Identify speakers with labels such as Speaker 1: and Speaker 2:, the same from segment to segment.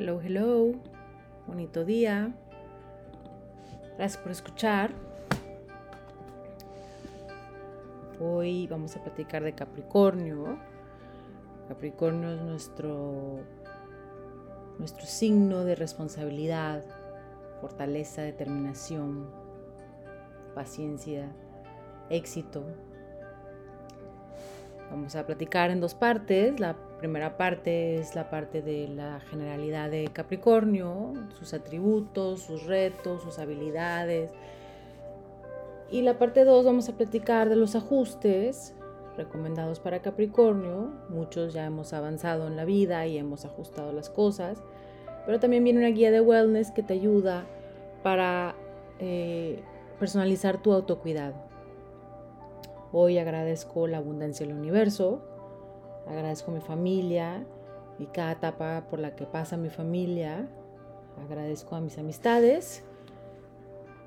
Speaker 1: Hello, hello. Bonito día. Gracias por escuchar. Hoy vamos a platicar de Capricornio. Capricornio es nuestro nuestro signo de responsabilidad, fortaleza, determinación, paciencia, éxito. Vamos a platicar en dos partes. La primera parte es la parte de la generalidad de Capricornio, sus atributos, sus retos, sus habilidades. Y la parte 2 vamos a platicar de los ajustes recomendados para Capricornio. Muchos ya hemos avanzado en la vida y hemos ajustado las cosas. Pero también viene una guía de wellness que te ayuda para eh, personalizar tu autocuidado. Hoy agradezco la abundancia del universo, agradezco mi familia y cada etapa por la que pasa mi familia, agradezco a mis amistades,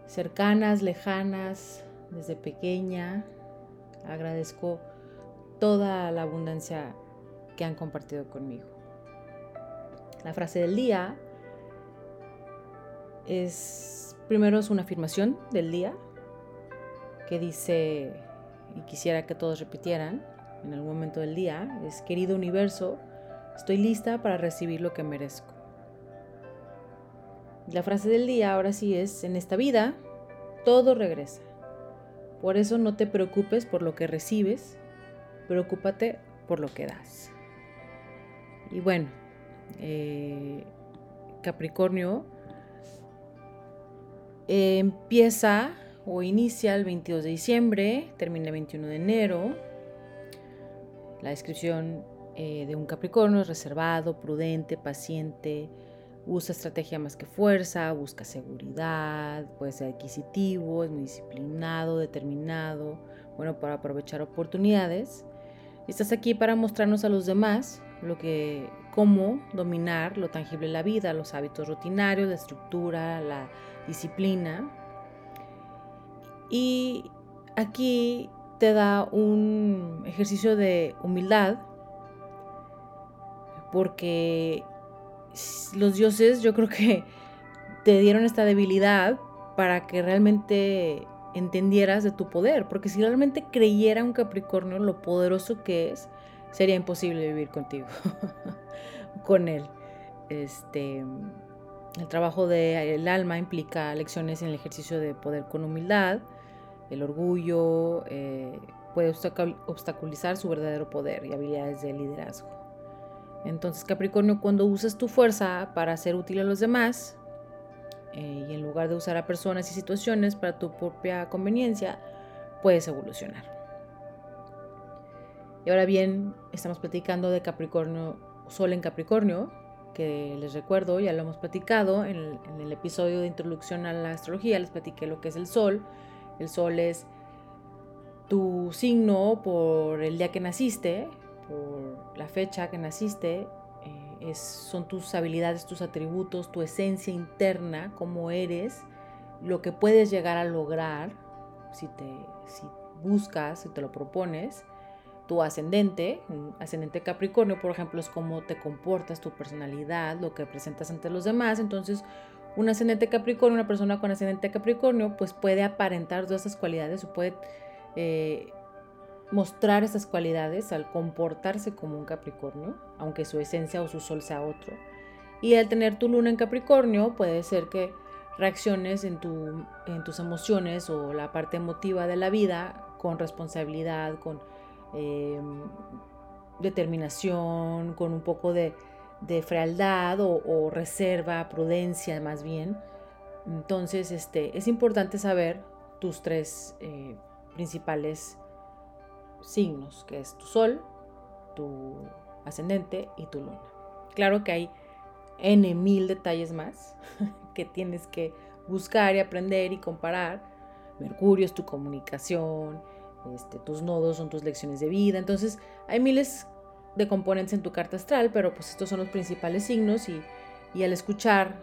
Speaker 1: cercanas, lejanas, desde pequeña, agradezco toda la abundancia que han compartido conmigo. La frase del día es, primero es una afirmación del día que dice, y quisiera que todos repitieran en algún momento del día es, querido universo, estoy lista para recibir lo que merezco. La frase del día ahora sí es, en esta vida, todo regresa. Por eso no te preocupes por lo que recibes, preocúpate por lo que das. Y bueno, eh, Capricornio eh, empieza o inicia el 22 de diciembre, termina el 21 de enero. La descripción eh, de un Capricornio es reservado, prudente, paciente, usa estrategia más que fuerza, busca seguridad, puede ser adquisitivo, es muy disciplinado, determinado, bueno, para aprovechar oportunidades. Estás aquí para mostrarnos a los demás lo que, cómo dominar lo tangible de la vida, los hábitos rutinarios, la estructura, la disciplina y aquí te da un ejercicio de humildad, porque los dioses yo creo que te dieron esta debilidad para que realmente entendieras de tu poder, porque si realmente creyera un Capricornio lo poderoso que es, sería imposible vivir contigo, con él. Este, el trabajo del alma implica lecciones en el ejercicio de poder con humildad, el orgullo eh, puede obstaculizar su verdadero poder y habilidades de liderazgo. Entonces, Capricornio, cuando usas tu fuerza para ser útil a los demás, eh, y en lugar de usar a personas y situaciones para tu propia conveniencia, puedes evolucionar. Y ahora bien, estamos platicando de Capricornio, Sol en Capricornio, que les recuerdo, ya lo hemos platicado en en el episodio de introducción a la astrología, les platiqué lo que es el Sol, el sol es tu signo por el día que naciste, por la fecha que naciste, eh, son tus habilidades, tus atributos, tu esencia interna, cómo eres, lo que puedes llegar a lograr si, te, si buscas, si te lo propones. Tu ascendente, ascendente Capricornio, por ejemplo, es cómo te comportas, tu personalidad, lo que presentas ante los demás. Entonces, un ascendente Capricornio, una persona con ascendente Capricornio, pues puede aparentar todas esas cualidades o puede eh, mostrar esas cualidades al comportarse como un Capricornio, aunque su esencia o su sol sea otro. Y al tener tu luna en Capricornio, puede ser que reacciones en, tu, en tus emociones o la parte emotiva de la vida con responsabilidad, con em, determinación, con un poco de de frialdad o, reserva, prudencia más bien. Entonces, este, es importante saber tus tres eh, principales signos, que es tu sol, tu ascendente y tu luna. Claro que hay N mil detalles más que tienes que buscar y aprender y comparar. Mercurio es tu comunicación, este, tus nodos son tus lecciones de vida. Entonces, hay miles de componentes en tu carta astral, pero pues estos son los principales signos y, y al escuchar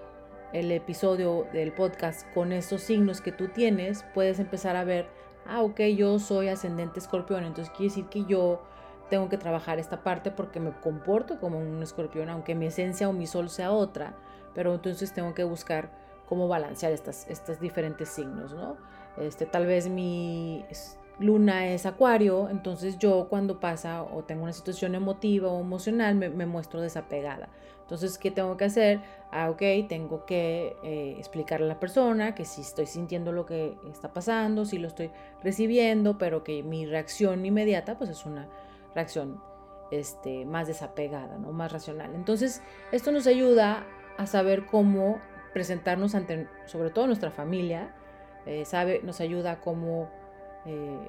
Speaker 1: el episodio del podcast con estos signos que tú tienes, puedes empezar a ver, ah, ok, yo soy ascendente escorpión, entonces quiere decir que yo tengo que trabajar esta parte porque me comporto como un escorpión, aunque mi esencia o mi sol sea otra, pero entonces tengo que buscar cómo balancear estas, estos diferentes signos, ¿no? Este, tal vez mi luna es acuario, entonces yo cuando pasa o tengo una situación emotiva o emocional me, muestro desapegada. Entonces, ¿qué tengo que hacer? Ah, ok, tengo que eh, explicarle a la persona que si estoy sintiendo lo que está pasando, si lo estoy recibiendo, pero que mi reacción inmediata pues es una reacción este, más desapegada, ¿no? más racional. Entonces, esto nos ayuda a saber cómo presentarnos ante, sobre todo nuestra familia, eh, sabe, nos ayuda a cómo eh,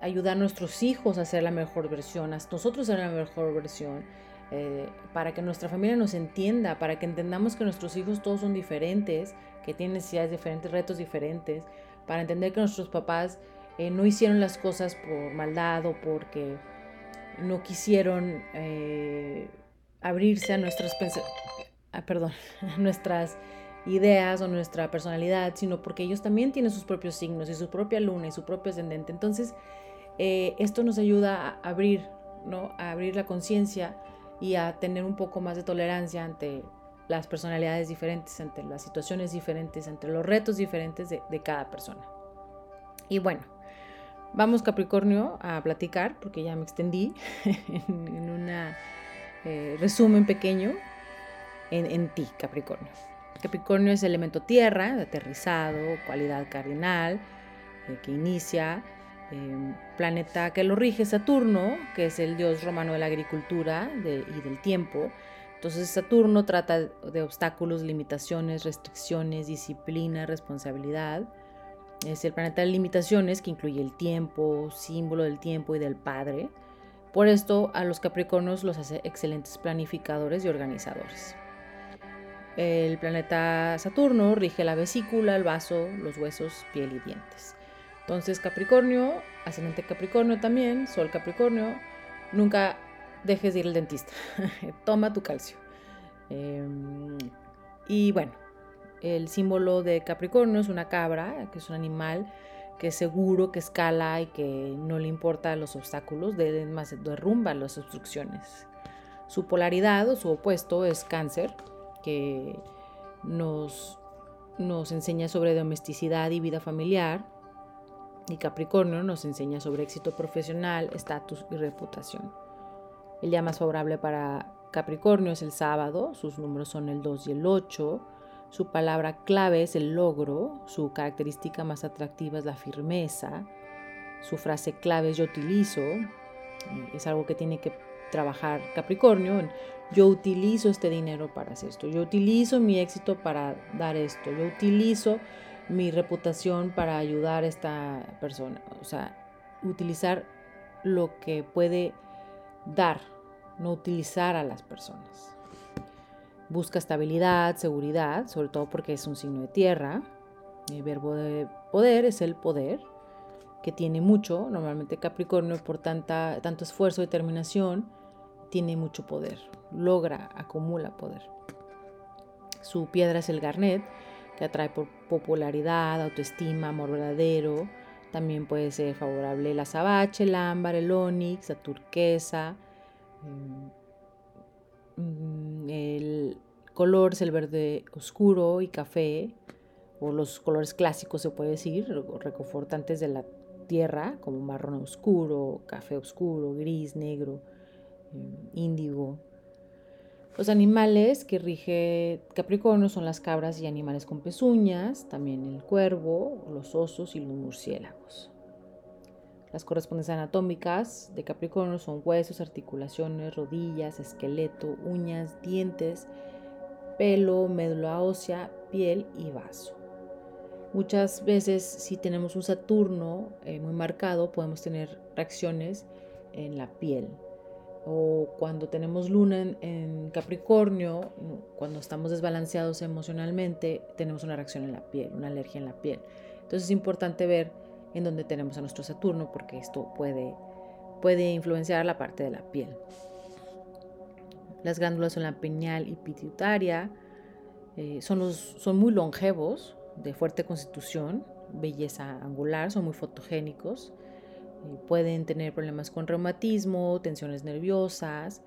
Speaker 1: ayudar a nuestros hijos a ser la mejor versión, a nosotros ser la mejor versión, eh, para que nuestra familia nos entienda, para que entendamos que nuestros hijos todos son diferentes, que tienen necesidades diferentes, retos diferentes, para entender que nuestros papás no hicieron las cosas por maldad o porque no quisieron abrirse a nuestros ah, nuestras ideas o nuestra personalidad, sino porque ellos también tienen sus propios signos y su propia luna y su propio ascendente. Entonces, eh, esto nos ayuda a abrir, ¿no? A abrir la conciencia y a tener un poco más de tolerancia ante las personalidades diferentes, ante las situaciones diferentes, entre los retos diferentes de, cada persona. Y bueno, vamos Capricornio a platicar, porque ya me extendí en, un eh, resumen pequeño en, en ti, Capricornio. Capricornio es elemento tierra, aterrizado, cualidad cardinal, eh, que inicia, em, planeta que lo rige Saturno, que es el dios romano de la agricultura y del tiempo. Entonces Saturno trata de obstáculos, limitaciones, restricciones, disciplina, responsabilidad. Es el planeta de limitaciones que incluye el tiempo, símbolo del tiempo y del padre. Por esto a los Capricornios los hace excelentes planificadores y organizadores. El planeta Saturno rige la vesícula, el vaso, los huesos, piel y dientes. Entonces Capricornio, ascendente Capricornio también, Sol Capricornio, nunca dejes de ir al dentista. Toma tu calcio. Em, y bueno, el símbolo de Capricornio es una cabra, que es un animal que es seguro, que escala y que no le importa los obstáculos, de, derrumba las obstrucciones. Su polaridad o su opuesto es cáncer, que nos, nos enseña sobre domesticidad y vida familiar. Y Capricornio nos enseña sobre éxito profesional, estatus y reputación. El día más favorable para Capricornio es el sábado, sus números son el 2 y el 8. Su palabra clave es el logro, su característica más atractiva es la firmeza. Su frase clave es yo utilizo, es algo que tiene que trabajar Capricornio yo utilizo este dinero para hacer esto, yo utilizo mi éxito para dar esto, yo utilizo mi reputación para ayudar a esta persona. O sea, utilizar lo que puede dar, no utilizar a las personas. Busca estabilidad, seguridad, sobre todo porque es un signo de tierra. El verbo de poder es el poder, que tiene mucho, normalmente Capricornio por tanta, tanto esfuerzo y determinación, tiene mucho poder, logra, acumula poder. Su piedra es el garnet, que atrae por popularidad, autoestima, amor verdadero. También puede ser favorable el azabache, el ámbar, el onix, la turquesa. Mm, el color es el verde oscuro y café, o los colores clásicos se puede decir, reconfortantes de la tierra, como marrón oscuro, café oscuro, gris, negro eh, índigo. Los animales que rige Capricornio son las cabras y animales con pezuñas, también el cuervo, los osos y los murciélagos. Las correspondencias anatómicas de Capricornio son huesos, articulaciones, rodillas, esqueleto, uñas, dientes, pelo, médula ósea, piel y vaso. Muchas veces si tenemos un Saturno eh, muy marcado podemos tener reacciones en la piel, o cuando tenemos luna en, Capricornio, cuando estamos desbalanceados emocionalmente, tenemos una reacción en la piel, una alergia en la piel. Entonces es importante ver en dónde tenemos a nuestro Saturno porque esto puede, puede influenciar la parte de la piel. Las glándulas son la pineal y pituitaria, eh, son, los, son muy longevos, de fuerte constitución, belleza angular, son muy fotogénicos. pueden tener problemas con reumatismo, tensiones nerviosas,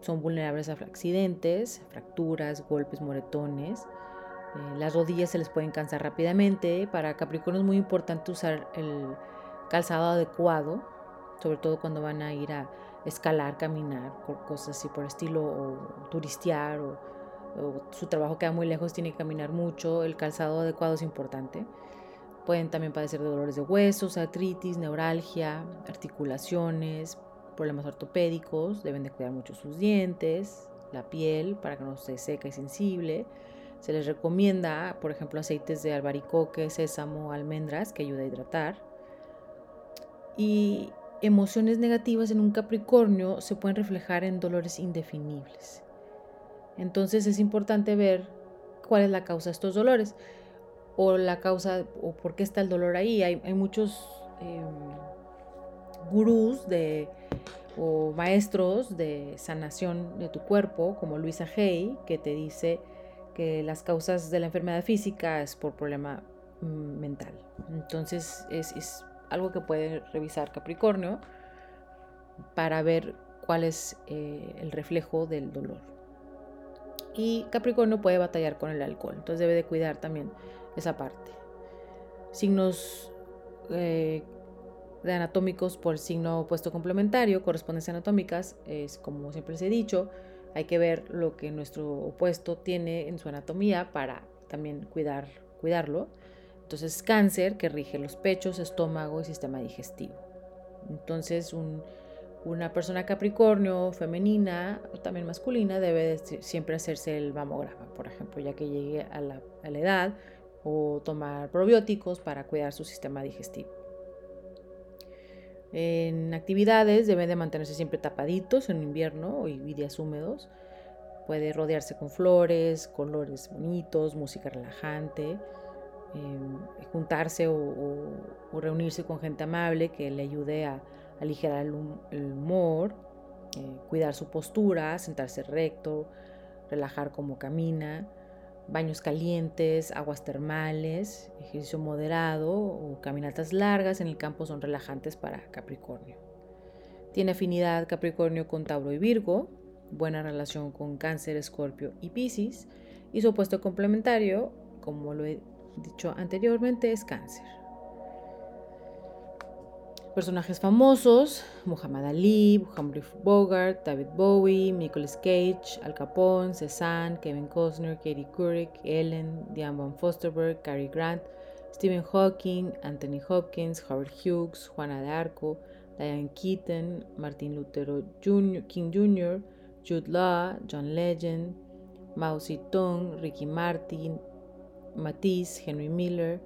Speaker 1: son vulnerables a accidentes, fracturas, golpes, moretones. Eh, las rodillas se les pueden cansar rápidamente. Para Capricornio es muy importante usar el calzado adecuado, sobre todo cuando van a ir a escalar, caminar, cosas así por estilo, o turistear, o su trabajo queda muy lejos, tiene que caminar mucho. El calzado adecuado es importante. Pueden también padecer de dolores de huesos, artritis, neuralgia, articulaciones, problemas ortopédicos, deben de cuidar mucho sus dientes, la piel para que no se seca y sensible. Se les recomienda, por ejemplo, aceites de albaricoque, sésamo, almendras que ayuda a hidratar. Y emociones negativas en un Capricornio se pueden reflejar en dolores indefinibles. Entonces es importante ver cuál es la causa de estos dolores o la causa o por qué está el dolor ahí. Hay, muchos em, gurús de o maestros de sanación de tu cuerpo, como Luisa Hay, que te dice que las causas de la enfermedad física es por problema mm, mental. Entonces es, algo que puede revisar Capricornio para ver cuál es eh, el reflejo del dolor. Y Capricornio puede batallar con el alcohol, entonces debe de cuidar también esa parte. Signos eh, de anatómicos por signo opuesto complementario, correspondencias anatómicas, es como siempre les he dicho, hay que ver lo que nuestro opuesto tiene en su anatomía para también cuidar, cuidarlo. Entonces, cáncer que rige los pechos, estómago y sistema digestivo. Entonces, una persona capricornio femenina o también masculina debe siempre hacerse el mamograma, por ejemplo, ya que llegue a la edad, o tomar probióticos para cuidar su sistema digestivo. En actividades deben de mantenerse siempre tapaditos en invierno y días húmedos. Puede rodearse con flores, colores bonitos, música relajante, em, juntarse o, reunirse con gente amable que le ayude a, aligerar el, humor, eh, cuidar su postura, sentarse recto, relajar como camina baños calientes, aguas termales, ejercicio moderado o caminatas largas en el campo son relajantes para Capricornio. Tiene afinidad Capricornio con Tauro y Virgo, buena relación con Cáncer, Escorpio y Piscis, y su opuesto complementario, como lo he dicho anteriormente, es Cáncer. Personajes famosos, Muhammad Ali, Humphrey Bogart, David Bowie, Nicolas Cage, Al Capone, Cezanne, Kevin Costner, Katie Couric, Ellen, Diane von Fosterberg, Cary Grant, Stephen Hawking, Anthony Hopkins, Howard Hughes, Juana de Arco, Diane Keaton, Martin Luther King Jr., Jude Law, John Legend, Mao Zedong, Ricky Martin, Matisse, Henry Miller,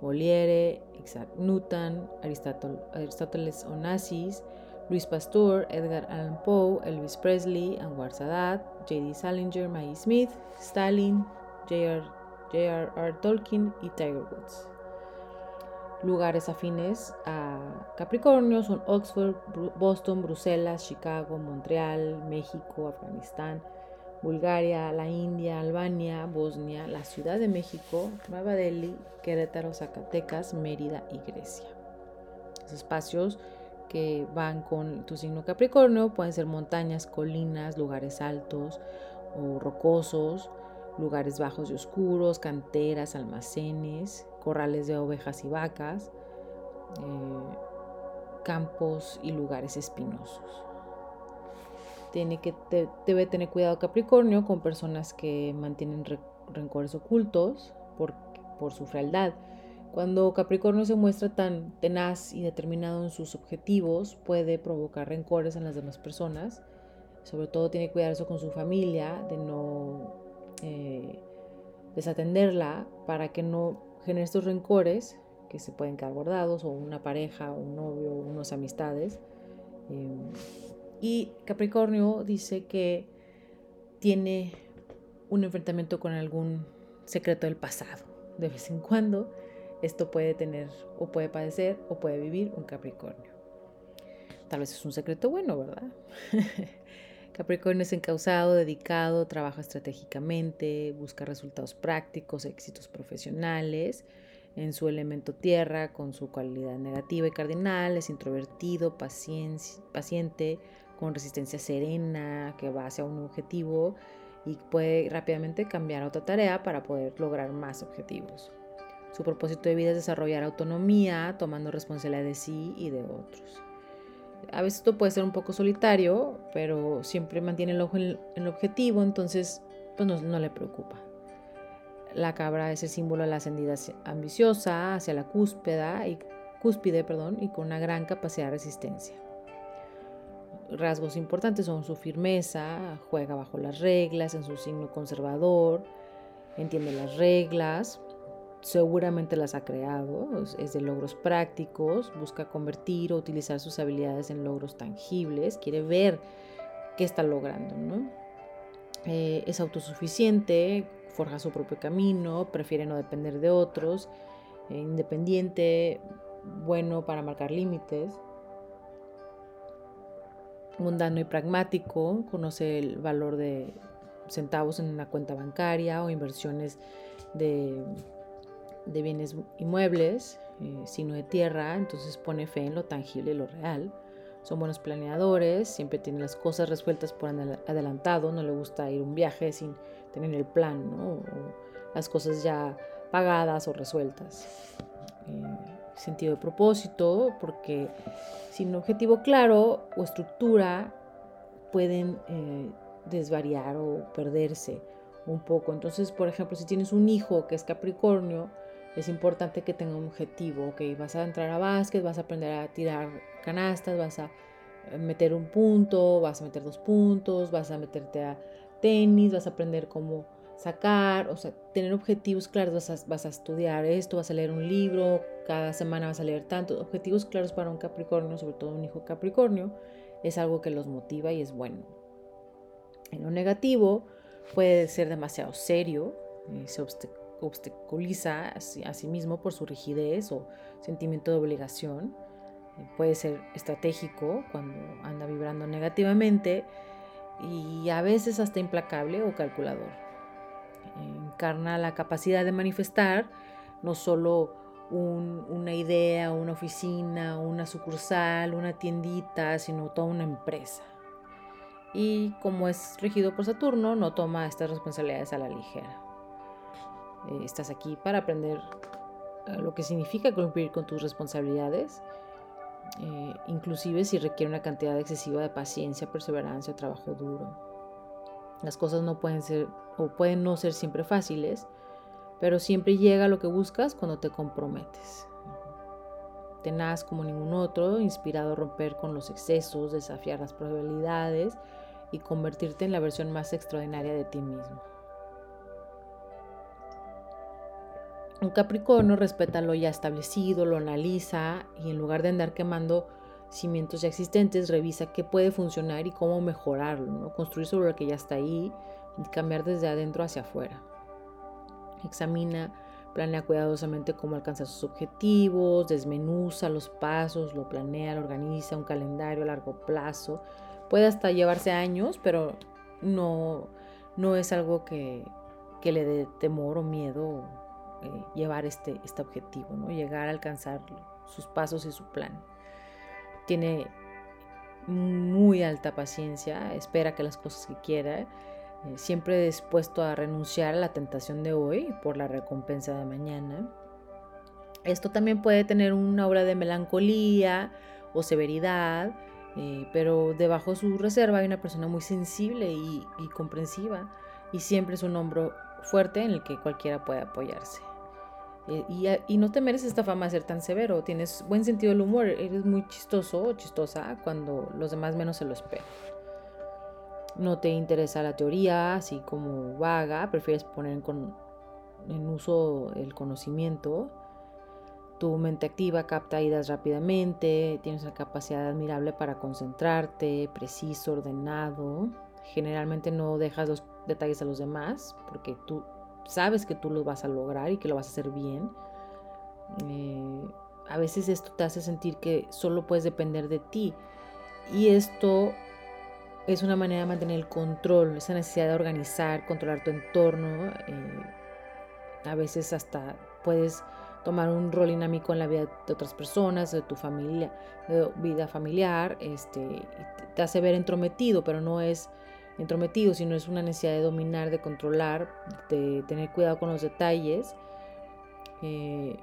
Speaker 1: Moliere, Isaac Newton, Aristóteles Onassis, Luis Pasteur, Edgar Allan Poe, Elvis Presley, Anwar Sadat, J.D. Salinger, Maggie Smith, Stalin, J.R.R. Tolkien y Tiger Woods. Lugares afines a Capricornio son Oxford, Boston, Bruselas, Chicago, Montreal, México, Afganistán, Bulgaria, la India, Albania, Bosnia, la Ciudad de México, Nueva Delhi, Querétaro, Zacatecas, Mérida y Grecia. Los espacios que van con tu signo Capricornio pueden ser montañas, colinas, lugares altos o rocosos, lugares bajos y oscuros, canteras, almacenes, corrales de ovejas y vacas, eh, campos y lugares espinosos tiene que debe tener cuidado Capricornio con personas que mantienen rencores ocultos por, por su frialdad. Cuando Capricornio se muestra tan tenaz y determinado en sus objetivos, puede provocar rencores en las demás personas. Sobre todo tiene que con su familia, de no eh, desatenderla para que no genere estos rencores que se pueden quedar guardados, o una pareja, un novio, unas amistades. Eh, y Capricornio dice que tiene un enfrentamiento con algún secreto del pasado. De vez en cuando esto puede tener o puede padecer o puede vivir un Capricornio. Tal vez es un secreto bueno, ¿verdad? Capricornio es encausado, dedicado, trabaja estratégicamente, busca resultados prácticos, éxitos profesionales. En su elemento tierra, con su cualidad negativa y cardinal, es introvertido, paciente, con resistencia serena, que va hacia un objetivo y puede rápidamente cambiar a otra tarea para poder lograr más objetivos. Su propósito de vida es desarrollar autonomía, tomando responsabilidad de sí y de otros. A veces esto puede ser un poco solitario, pero siempre mantiene el ojo en el objetivo, entonces pues no, le preocupa. La cabra es el símbolo de la ascendida ambiciosa hacia la cúspide y, cúspide, perdón, y con una gran capacidad de resistencia. Rasgos importantes son su firmeza, juega bajo las reglas, en su signo conservador, entiende las reglas, seguramente las ha creado, es de logros prácticos, busca convertir o utilizar sus habilidades en logros tangibles, quiere ver qué está logrando, ¿no? Eh, es autosuficiente, forja su propio camino, prefiere no depender de otros, eh, independiente, bueno para marcar límites, mundano y pragmático, conoce el valor de centavos en una cuenta bancaria o inversiones de, bienes inmuebles, eh, sino de tierra, entonces pone fe en lo tangible y lo real son buenos planeadores, siempre tienen las cosas resueltas por adelantado, no le gusta ir un viaje sin tener el plan, ¿no? las cosas ya pagadas o resueltas. Eh, sentido de propósito, porque sin objetivo claro o estructura pueden eh, desvariar o perderse un poco. Entonces, por ejemplo, si tienes un hijo que es Capricornio, es importante que tenga un objetivo, ok, vas a entrar a básquet, vas a aprender a tirar canastas, vas a meter un punto, vas a meter dos puntos, vas a meterte a tenis, vas a aprender cómo sacar, o sea, tener objetivos claros, vas a, estudiar esto, vas a leer un libro, cada semana vas a leer tantos objetivos claros para un Capricornio, sobre todo un hijo Capricornio, es algo que los motiva y es bueno. En lo negativo puede ser demasiado serio, eh, se obstaculiza a sí mismo por su rigidez o sentimiento de obligación. Eh, puede ser estratégico cuando anda vibrando negativamente y a veces hasta implacable o calculador. Encarna la capacidad de manifestar no solo una idea, una oficina, una sucursal, una tiendita, sino toda una empresa. Y como es regido por Saturno, no toma estas responsabilidades a la ligera. Eh, estás aquí para aprender eh, lo que significa cumplir con tus responsabilidades, eh, inclusive si requiere una cantidad excesiva de paciencia, perseverancia o trabajo duro. Las cosas no pueden ser o pueden no ser siempre fáciles, pero siempre llega lo que buscas cuando te comprometes. Tenaz como ningún otro, inspirado a romper con los excesos, desafiar las probabilidades y convertirte en la versión más extraordinaria de ti mismo. Un Capricornio respeta lo ya establecido, lo analiza y en lugar de andar quemando cimientos ya existentes, revisa qué puede funcionar y cómo mejorarlo, construir sobre lo que ya está ahí y cambiar desde adentro hacia afuera. Examina, planea cuidadosamente cómo alcanzar sus objetivos, desmenuza los pasos, lo planea, lo organiza, un calendario a largo plazo. Puede hasta llevarse años, pero no, no es algo que, que le dé temor o miedo eh, llevar este, este objetivo, ¿no? llegar a alcanzar sus pasos y su plan. Tiene muy alta paciencia, espera que las cosas que quiera, eh, siempre dispuesto a renunciar a la tentación de hoy por la recompensa de mañana. Esto también puede tener una obra de melancolía o severidad, eh, pero debajo de su reserva hay una persona muy sensible y, y comprensiva y siempre es un hombro fuerte en el que cualquiera puede apoyarse. Eh, y, no te mereces esta fama de ser tan severo, tienes buen sentido del humor, eres muy chistoso o chistosa cuando los demás menos se lo esperan. No te interesa la teoría, así como vaga, prefieres poner en uso el conocimiento. Tu mente activa capta ideas rápidamente, tienes la capacidad admirable para concentrarte, preciso, ordenado. Generalmente no dejas los detalles a los demás porque tú sabes que tú lo vas a lograr y que lo vas a hacer bien. Eh, a veces esto te hace sentir que solo puedes depender de ti. Y esto es una manera de mantener el control, esa necesidad de organizar, controlar tu entorno. Eh, a veces hasta puedes tomar un rol dinámico en la vida de otras personas, de tu familia, de vida familiar, este, te hace ver entrometido, pero no es entrometido, sino es una necesidad de dominar, de controlar, de tener cuidado con los detalles. Eh,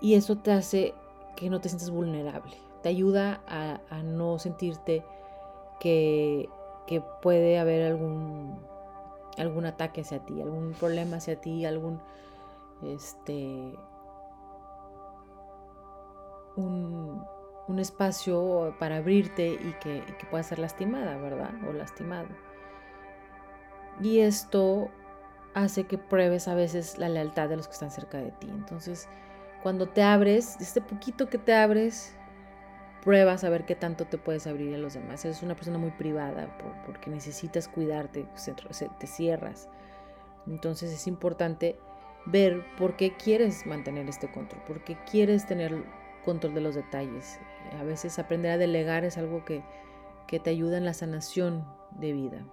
Speaker 1: y eso te hace que no te sientes vulnerable, te ayuda a, no sentirte que, que puede haber algún, algún ataque hacia ti, algún problema hacia ti, algún este, un, espacio para abrirte y que, que puedas ser lastimada, ¿verdad? O lastimado. Y esto hace que pruebes a veces la lealtad de los que están cerca de ti. Entonces, cuando te abres, este poquito que te abres, pruebas a ver qué tanto te puedes abrir a los demás. Eres una persona muy privada porque necesitas cuidarte, te cierras. Entonces es importante ver por qué quieres mantener este control, por qué quieres tener control de los detalles. A veces aprender a delegar es algo que, te ayuda en la sanación de vida.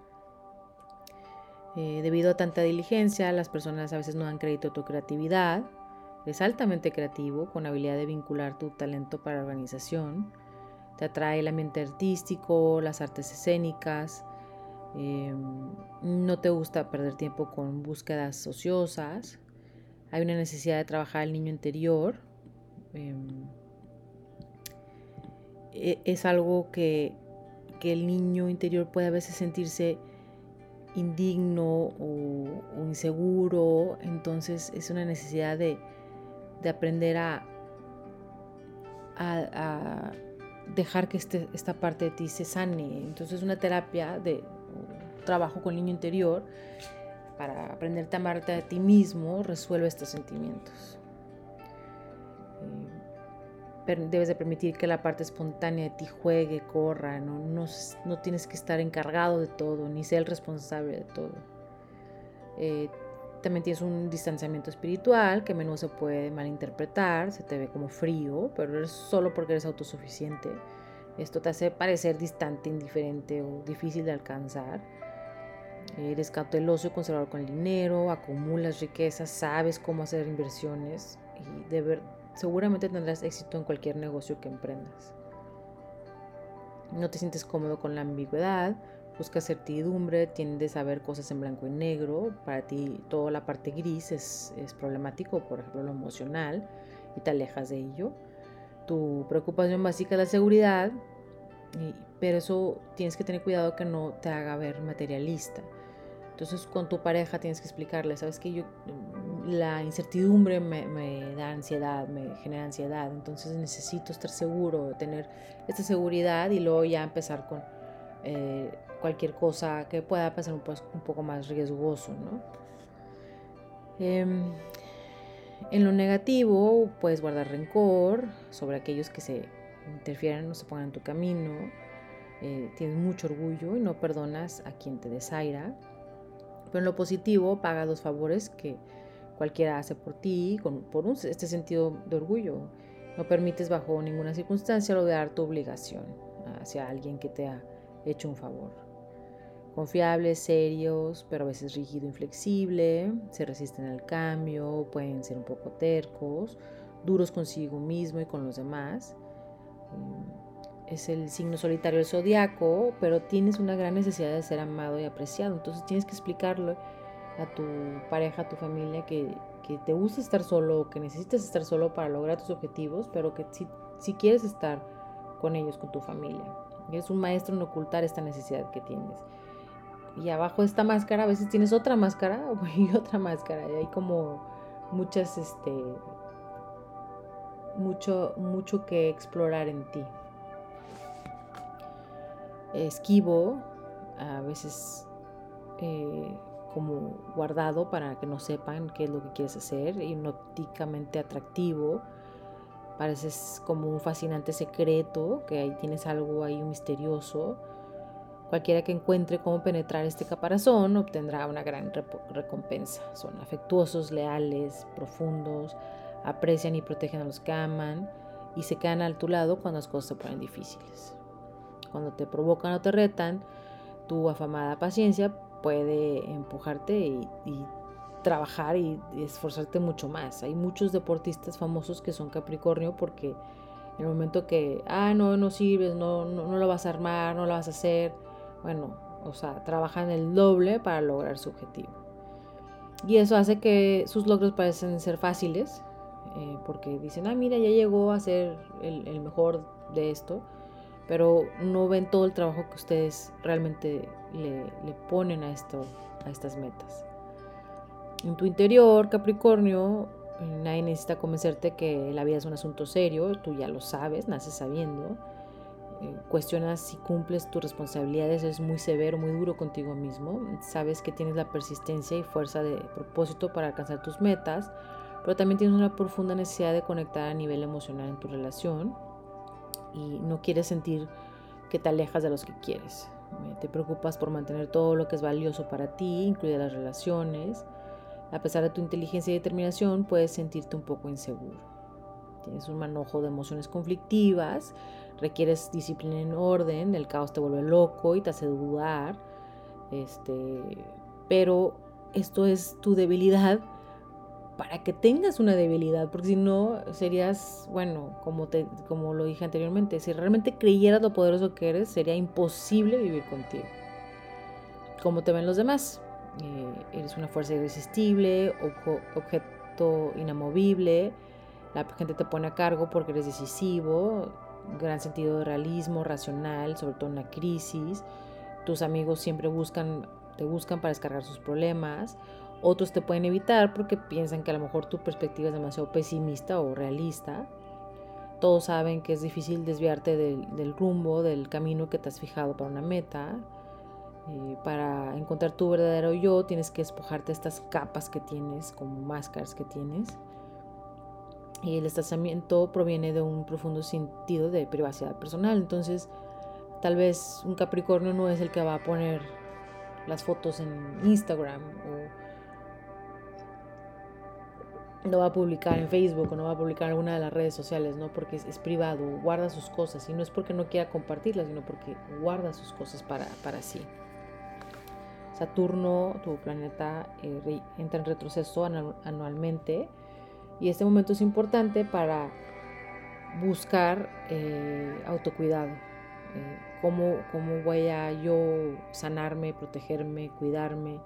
Speaker 1: Eh, debido a tanta diligencia, las personas a veces no dan crédito a tu creatividad. Es altamente creativo, con habilidad de vincular tu talento para organización. Te atrae el ambiente artístico, las artes escénicas. Em, no te gusta perder tiempo con búsquedas ociosas. Hay una necesidad de trabajar el niño interior. Em, e, es algo que, el niño interior puede a veces sentirse indigno o, inseguro. Entonces es una necesidad de, aprender a, a, dejar que este, esta parte de ti se sane. Entonces una terapia de trabajo con el niño interior para aprenderte a amarte a ti mismo, resuelve estos sentimientos. Debes de permitir que la parte espontánea de ti juegue, corra, no, no, tienes que estar encargado de todo, ni ser el responsable de todo. Eh, también tienes un distanciamiento espiritual que a menudo se puede malinterpretar, se te ve como frío, pero es solo porque eres autosuficiente. Esto te hace parecer distante, indiferente o difícil de alcanzar. Eres cauteloso y conservador con el dinero, acumulas riquezas, sabes cómo hacer inversiones y de ver, seguramente tendrás éxito en cualquier negocio que emprendas. No te sientes cómodo con la ambigüedad, buscas certidumbre, tiendes a ver cosas en blanco y negro. Para ti toda la parte gris es, es problemático, por ejemplo lo emocional, y te alejas de ello. Tu preocupación básica es la seguridad, pero eso tienes que tener cuidado que no te haga ver materialista. Entonces con tu pareja tienes que explicarle, sabes que yo la incertidumbre me, da ansiedad, me genera ansiedad, entonces necesito estar seguro, tener esta seguridad y luego ya empezar con eh, cualquier cosa que pueda pasar un, un poco más riesgoso, ¿no? Em, en lo negativo puedes guardar rencor sobre aquellos que se interfieren o se pongan en tu camino. Eh, tienes mucho orgullo y no perdonas a quien te desaira. Pero en lo positivo, paga los favores que cualquiera hace por ti, con, por este sentido de orgullo. No permites bajo ninguna circunstancia olvidar tu obligación hacia alguien que te ha hecho un favor. Confiables, serios, pero a veces rígido, inflexible, se resisten al cambio, pueden ser un poco tercos, duros consigo mismo y con los demás es el signo solitario del zodiaco, pero tienes una gran necesidad de ser amado y apreciado. Entonces tienes que explicarle a tu pareja, a tu familia, que, te gusta estar solo, que necesitas estar solo para lograr tus objetivos, pero que si, si quieres estar con ellos, con tu familia. Eres un maestro en ocultar esta necesidad que tienes. Y abajo de esta máscara a veces tienes otra máscara y otra máscara. Y hay como muchas, este, mucho, mucho que explorar en ti esquivo, a veces eh, como guardado para que no sepan qué es lo que quieres hacer, hipnóticamente atractivo, pareces como un fascinante secreto, que ahí tienes algo ahí misterioso. Cualquiera que encuentre cómo penetrar este caparazón obtendrá una gran recompensa. Son afectuosos, leales, profundos, aprecian y protegen a los que aman y se quedan a tu lado cuando las cosas se ponen difíciles. Cuando te provocan o te retan, tu afamada paciencia puede empujarte y, trabajar y, esforzarte mucho más. Hay muchos deportistas famosos que son Capricornio porque en el momento que, ah, no, no sirves, no, no, no lo vas a armar, no lo vas a hacer, bueno, o sea, trabajan el doble para lograr su objetivo. Y eso hace que sus logros parecen ser fáciles, eh, porque dicen, ah, mira, ya llegó a ser el, el, mejor de esto, pero no ven todo el trabajo que ustedes realmente le, le ponen a, esto, a estas metas. En tu interior, Capricornio, nadie necesita convencerte que la vida es un asunto serio, tú ya lo sabes, naces sabiendo. Eh, cuestionas si cumples tus responsabilidades, es muy severo, muy duro contigo mismo. Sabes que tienes la persistencia y fuerza de propósito para alcanzar tus metas, pero también tienes una profunda necesidad de conectar a nivel emocional en tu relación y no quieres sentir que te alejas de los que quieres. Eh, te preocupas por mantener todo lo que es valioso para ti, incluidas las relaciones. A pesar de tu inteligencia y determinación, puedes sentirte un poco inseguro. Tienes un manojo de emociones conflictivas, requieres disciplina en orden, el caos te vuelve loco y te hace dudar. Este, pero esto es tu debilidad para que tengas una debilidad, porque si no serías, bueno, como, te, como lo dije anteriormente, si realmente creyeras lo poderoso que eres, sería imposible vivir contigo. Como te ven los demás, eh, eres una fuerza irresistible, objeto inamovible, la gente te pone a cargo porque eres decisivo, gran sentido de realismo, racional, sobre todo en la crisis. Tus amigos siempre buscan, te buscan para descargar sus problemas. Otros te pueden evitar porque piensan que a lo mejor tu perspectiva es demasiado pesimista o realista. Todos saben que es difícil desviarte del rumbo, del camino que te has fijado para una meta. Eh, para encontrar tu verdadero yo tienes que despojarte estas capas que tienes, como máscaras que tienes. Y el distanciamiento proviene de un profundo sentido de privacidad personal. Entonces, tal vez un Capricornio no es el que va a poner las fotos en Instagram no va a publicar en Facebook o no va a publicar en alguna de las redes sociales, ¿no? Porque es, privado, guarda sus cosas y no es porque no quiera compartirlas, sino porque guarda sus cosas para, para sí. Saturno, tu planeta, eh, entra en retroceso anualmente y este momento es importante para buscar eh, autocuidado. Eh, cómo, cómo, voy a yo sanarme, protegerme, cuidarme.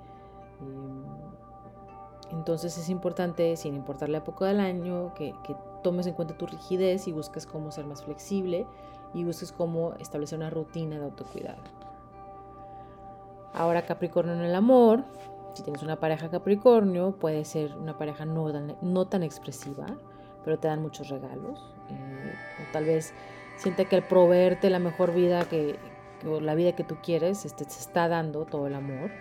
Speaker 1: Entonces es importante, sin importar la época del año, que, tomes en cuenta tu rigidez y busques cómo ser más flexible y busques cómo establecer una rutina de autocuidado. Ahora Capricornio en el amor, si tienes una pareja Capricornio, puede ser una pareja no tan, no tan expresiva, pero te dan muchos regalos. Eh, tal vez siente que al proveerte la mejor vida que, o la vida que tú quieres, este, se está dando todo el amor.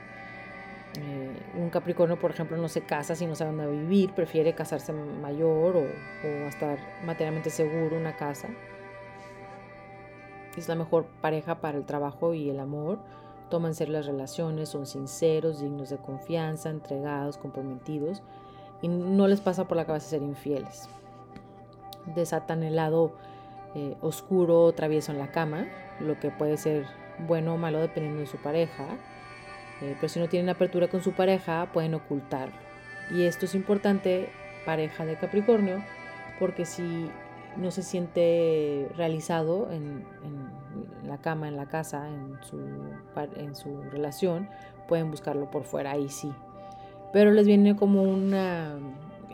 Speaker 1: Eh, un Capricornio, por ejemplo, no se casa si no sabe dónde vivir, prefiere casarse mayor o, estar materialmente seguro, una casa. Es la mejor pareja para el trabajo y el amor toman ser las relaciones, son sinceros, dignos de confianza, entregados, comprometidos y no les pasa por la cabeza ser infieles. Desatan el lado eh, oscuro, travieso en la cama, lo que puede ser bueno o malo dependiendo de su pareja, eh, pero si no tienen apertura con su pareja pueden ocultarlo. Y esto es importante, pareja de Capricornio, porque si no se siente realizado en, la cama, en la casa, en su, en su relación, pueden buscarlo por fuera, ahí sí. Pero les viene como una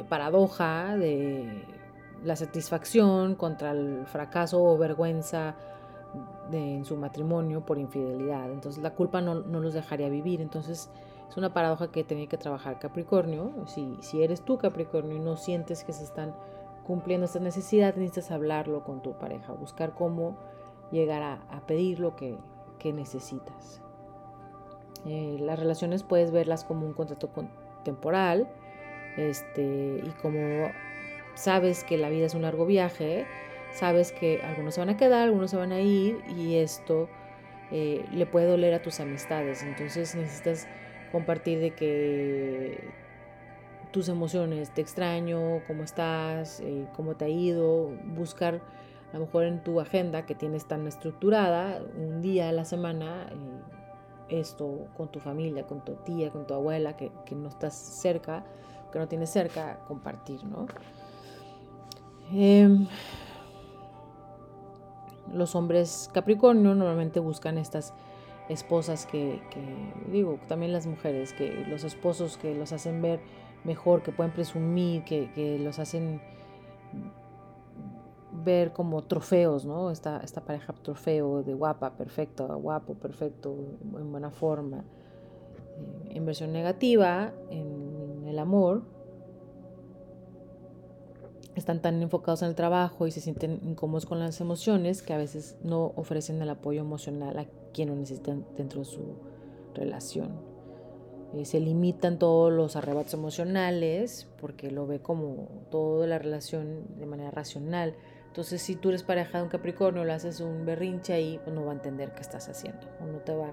Speaker 1: paradoja de la satisfacción contra el fracaso o vergüenza en su matrimonio por infidelidad. Entonces la culpa no, no, los dejaría vivir. Entonces es una paradoja que tenía que trabajar Capricornio. Si, si eres tú Capricornio y no sientes que se están cumpliendo estas necesidades, necesitas hablarlo con tu pareja, buscar cómo llegar a, pedir lo que, necesitas. Eh, las relaciones puedes verlas como un contrato temporal, este, y como sabes que la vida es un largo viaje, sabes que algunos se van a quedar, algunos se van a ir, y esto eh, le puede doler a tus amistades. Entonces necesitas compartir de que tus emociones, te extraño, cómo estás, eh, cómo te ha ido, buscar a lo mejor en tu agenda que tienes tan estructurada, un día a la semana, eh, esto con tu familia, con tu tía, con tu abuela, que, no estás cerca, que no tienes cerca, compartir, ¿no? Em, los hombres Capricornio normalmente buscan estas esposas que, digo, también las mujeres, que los esposos que los hacen ver mejor, que pueden presumir, que, que los hacen ver como trofeos, ¿no? Esta, esta pareja trofeo de guapa, perfecto, guapo, perfecto, en buena forma. en versión negativa, en el amor, están tan enfocados en el trabajo y se sienten incómodos con las emociones que a veces no ofrecen el apoyo emocional a quien lo necesitan dentro de su relación. Eh, se limitan todos los arrebatos emocionales porque lo ve como toda la relación de manera racional. Entonces, si tú eres pareja de un Capricornio, le haces un berrinche ahí, pues no va a entender qué estás haciendo, o no te va,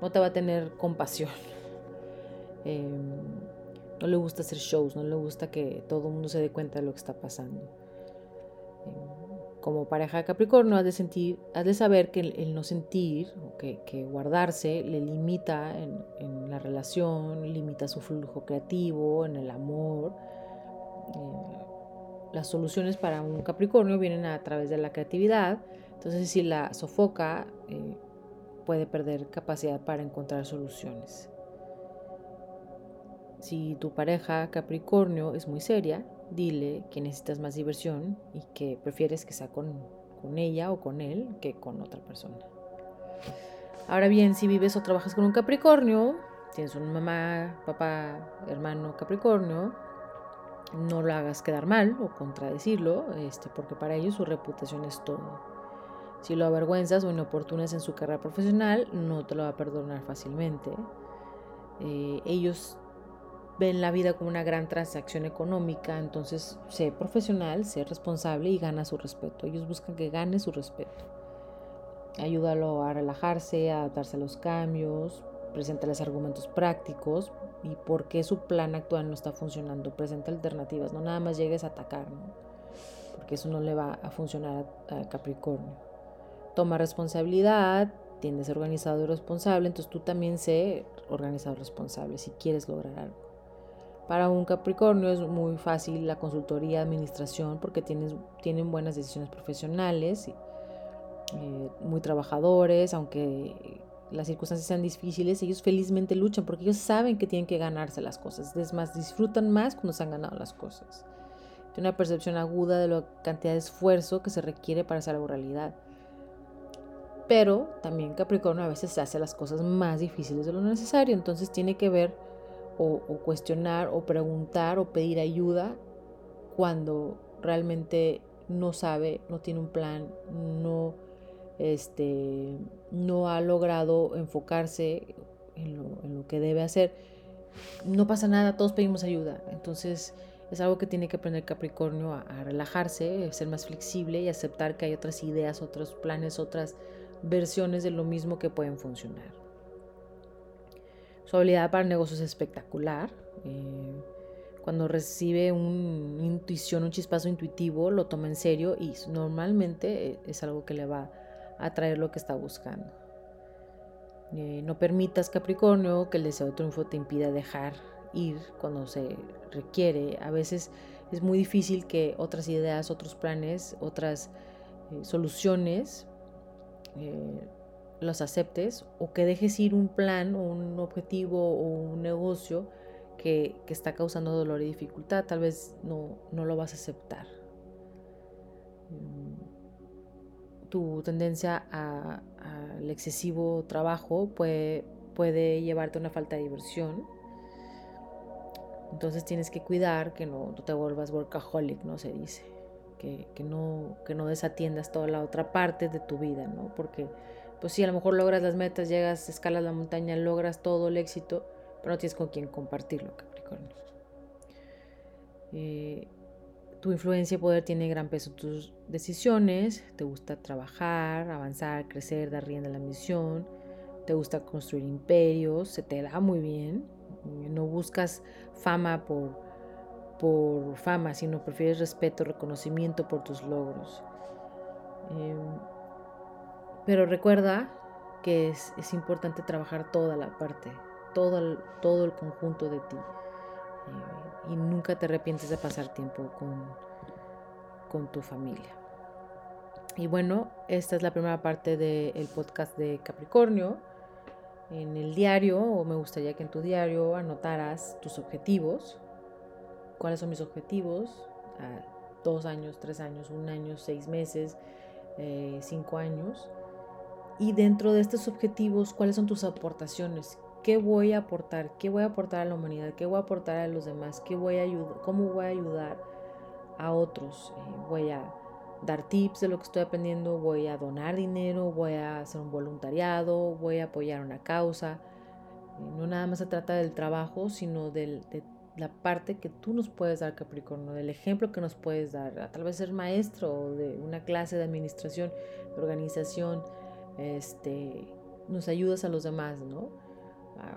Speaker 1: no te va a tener compasión. Em, no le gusta hacer shows, no le gusta que todo el mundo se dé cuenta de lo que está pasando. Em, como pareja de Capricornio, has de, sentir, has de saber que el, no sentir, o que, guardarse, le limita en, la relación, limita su flujo creativo, en el amor. Eh, las soluciones para un Capricornio vienen a través de la creatividad. Entonces, si la sofoca, eh, puede perder capacidad para encontrar soluciones. Si tu pareja Capricornio es muy seria, dile que necesitas más diversión y que prefieres que sea con, con ella o con él que con otra persona. Ahora bien, si vives o trabajas con un Capricornio, tienes una mamá, papá, hermano Capricornio, no lo hagas quedar mal o contradecirlo, este, porque para ellos su reputación es todo. Si lo avergüenzas o inoportunas en su carrera profesional, no te lo va a perdonar fácilmente. Eh, ellos ven la vida como una gran transacción económica, entonces sé profesional, sé responsable y gana su respeto. Ellos buscan que gane su respeto. Ayúdalo a relajarse, a adaptarse a los cambios, preséntales argumentos prácticos y por qué su plan actual no está funcionando. Presenta alternativas, no nada más llegues a atacar, porque eso no le va a funcionar a, Capricornio. Toma responsabilidad, tiende a ser organizado y responsable, entonces tú también sé organizado y responsable si quieres lograr algo. Para un Capricornio es muy fácil la consultoría, administración, porque tienes, tienen buenas decisiones profesionales, eh, muy trabajadores, aunque las circunstancias sean difíciles, ellos felizmente luchan porque ellos saben que tienen que ganarse las cosas. Es más, disfrutan más cuando se han ganado las cosas. Tiene una percepción aguda de la cantidad de esfuerzo que se requiere para hacer algo realidad. Pero también Capricornio a veces hace las cosas más difíciles de lo necesario. Entonces tiene que ver o, cuestionar o preguntar o pedir ayuda cuando realmente no sabe, no tiene un plan, no este, no ha logrado enfocarse en lo, que debe hacer, no pasa nada, todos pedimos ayuda. Entonces es algo que tiene que aprender Capricornio a, relajarse, a ser más flexible y aceptar que hay otras ideas, otros planes, otras versiones de lo mismo que pueden funcionar. Su habilidad para negocios es espectacular. Eh, cuando recibe una intuición, un chispazo intuitivo, lo toma en serio y normalmente es algo que le va atraer lo que está buscando. Eh, no permitas, Capricornio, que el deseo de triunfo te impida dejar ir cuando se requiere. A veces es muy difícil que otras ideas, otros planes, otras eh, soluciones eh, los aceptes o que dejes ir un plan o un objetivo o un negocio que, que está causando dolor y dificultad. Tal vez no, no lo vas a aceptar. Mm, tu tendencia al excesivo trabajo puede, puede llevarte a una falta de diversión. Entonces tienes que cuidar que no, te vuelvas workaholic, ¿no? Se dice. Que, no, que no desatiendas toda la otra parte de tu vida, ¿no? Porque, pues sí, a lo mejor logras las metas, llegas, escalas la montaña, logras todo el éxito, pero no tienes con quién compartirlo, Capricornio. Eh, tu influencia y poder tiene gran peso en tus decisiones, te gusta trabajar, avanzar, crecer, dar rienda a la misión, te gusta construir imperios, se te da muy bien, no buscas fama por, por fama, sino prefieres respeto, reconocimiento por tus logros. Em, pero recuerda que es, es importante trabajar toda la parte, todo el, todo el conjunto de ti. Eh, y nunca te arrepientes de pasar tiempo con, con tu familia. Y bueno, esta es la primera parte del podcast de Capricornio. En el diario, o me gustaría que en tu diario anotaras tus objetivos. ¿Cuáles son mis objetivos? A dos años, tres años, un año, seis meses, eh, cinco años. Y dentro de estos objetivos, ¿cuáles son tus aportaciones? ¿Qué voy a aportar? ¿Qué voy a aportar a la humanidad? ¿Qué voy a aportar a los demás? ¿Qué voy a? ¿Cómo voy a ayudar a otros? Eh, voy a dar tips de lo que estoy aprendiendo, voy a donar dinero, voy a hacer un voluntariado, voy a apoyar una causa. Eh, no nada más se trata del trabajo, sino de la parte que tú nos puedes dar, Capricornio, del ejemplo que nos puedes dar. Tal vez ser maestro de una clase de administración, de organización, este, nos ayudas a los demás, ¿no?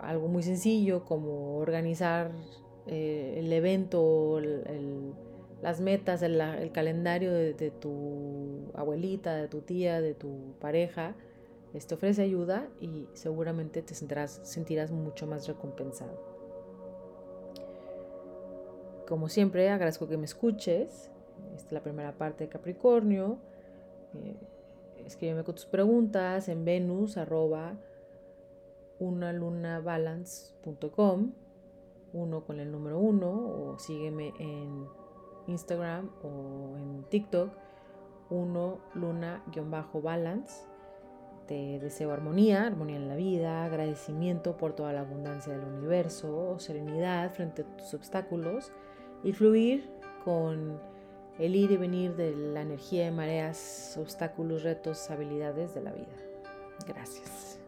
Speaker 1: Algo muy sencillo como organizar eh, el evento, las metas, el, calendario de, tu abuelita, de tu tía, de tu pareja, te este, ofrece ayuda y seguramente te sentirás, sentirás mucho más recompensado. Como siempre, agradezco que me escuches. Esta es la primera parte de Capricornio. Eh, escríbeme con tus preguntas en venus uno con el número uno o sígueme en Instagram o en TikTok, uno luna-balance. Te deseo armonía, armonía en la vida, agradecimiento por toda la abundancia del universo, serenidad frente a tus obstáculos y fluir con el ir y venir de la energía de mareas, obstáculos, retos, habilidades de la vida. Gracias.